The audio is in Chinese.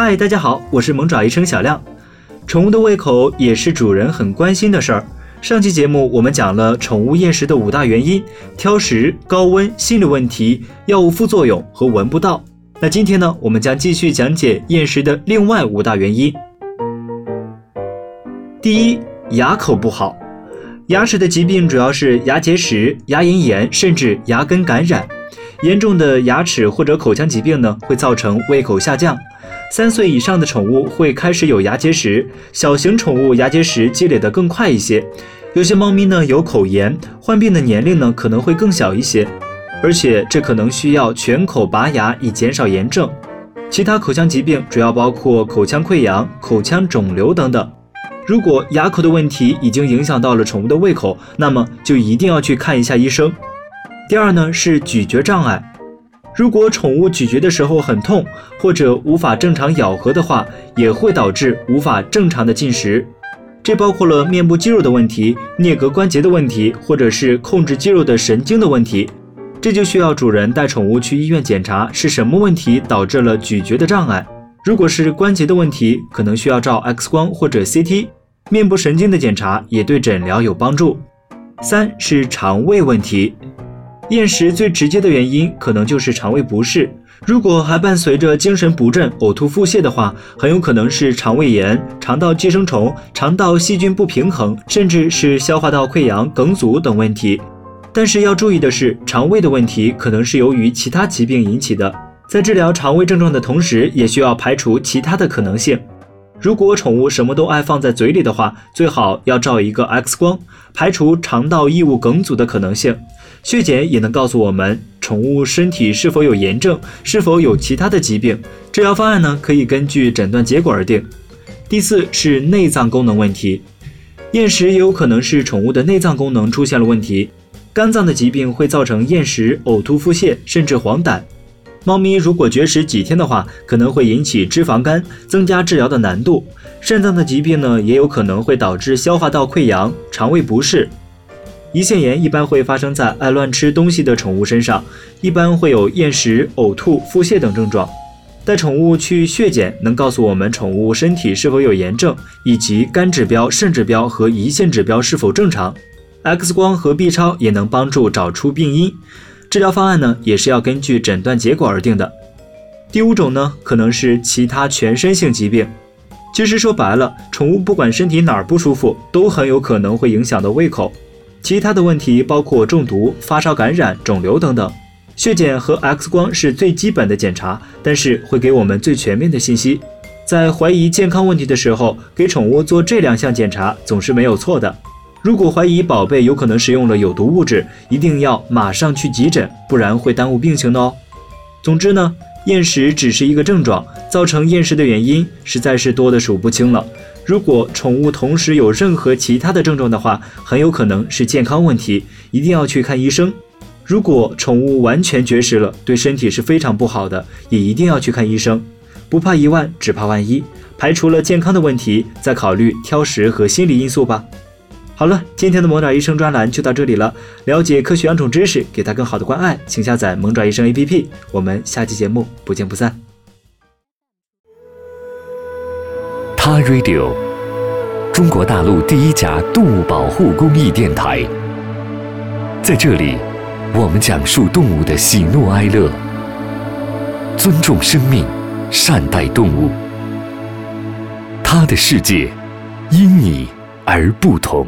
嗨，大家好，我是萌爪医生小亮。宠物的胃口也是主人很关心的事儿。上期节目我们讲了宠物厌食的五大原因：挑食、高温、心理问题、药物副作用和闻不到。那今天呢，我们将继续讲解厌食的另外五大原因。第一，牙口不好。牙齿的疾病主要是牙结石、牙龈炎，甚至牙根感染。严重的牙齿或者口腔疾病呢，会造成胃口下降。三岁以上的宠物会开始有牙结石，小型宠物牙结石积累得更快一些。有些猫咪呢有口炎，患病的年龄呢可能会更小一些，而且这可能需要全口拔牙以减少炎症。其他口腔疾病主要包括口腔溃疡、口腔肿瘤等等。如果牙口的问题已经影响到了宠物的胃口，那么就一定要去看一下医生。第二呢是咀嚼障碍。如果宠物咀嚼的时候很痛，或者无法正常咬合的话，也会导致无法正常的进食。这包括了面部肌肉的问题、颞颌关节的问题，或者是控制肌肉的神经的问题。这就需要主人带宠物去医院检查是什么问题导致了咀嚼的障碍。如果是关节的问题，可能需要照 X 光或者 CT。面部神经的检查也对诊疗有帮助。三是肠胃问题。厌食最直接的原因可能就是肠胃不适，如果还伴随着精神不振、呕吐、腹泻的话，很有可能是肠胃炎、肠道寄生虫、肠道细菌不平衡，甚至是消化道溃疡、梗阻等问题。但是要注意的是，肠胃的问题可能是由于其他疾病引起的，在治疗肠胃症状的同时，也需要排除其他的可能性。如果宠物什么都爱放在嘴里的话，最好要照一个 X 光，排除肠道异物梗阻的可能性。血检也能告诉我们宠物身体是否有炎症，是否有其他的疾病。治疗方案呢，可以根据诊断结果而定。第四是内脏功能问题，厌食也有可能是宠物的内脏功能出现了问题。肝脏的疾病会造成厌食、呕吐、腹泻，甚至黄疸。猫咪如果绝食几天的话，可能会引起脂肪肝，增加治疗的难度。肾脏的疾病呢，也有可能会导致消化道溃疡、肠胃不适。胰腺炎一般会发生在爱乱吃东西的宠物身上，一般会有厌食、呕吐、腹泻等症状。带宠物去血检能告诉我们宠物身体是否有炎症，以及肝指标、肾指标和胰腺指标是否正常。X 光和 B 超也能帮助找出病因。治疗方案呢，也是要根据诊断结果而定的。第五种呢，可能是其他全身性疾病。其实说白了，宠物不管身体哪儿不舒服，都很有可能会影响到胃口。其他的问题包括中毒、发烧、感染、肿瘤等等。血检和 X 光是最基本的检查，但是会给我们最全面的信息。在怀疑健康问题的时候，给宠物做这两项检查总是没有错的。如果怀疑宝贝有可能使用了有毒物质，一定要马上去急诊，不然会耽误病情的哦。总之呢，厌食只是一个症状，造成厌食的原因实在是多的数不清了。如果宠物同时有任何其他的症状的话，很有可能是健康问题，一定要去看医生。如果宠物完全绝食了，对身体是非常不好的，也一定要去看医生。不怕一万，只怕万一，排除了健康的问题，再考虑挑食和心理因素吧。好了，今天的萌爪医生专栏就到这里了。了解科学养宠知识，给它更好的关爱，请下载萌爪医生 APP。我们下期节目不见不散。他 Radio，中国大陆第一家动物保护公益电台。在这里，我们讲述动物的喜怒哀乐，尊重生命，善待动物。他的世界，因你而不同。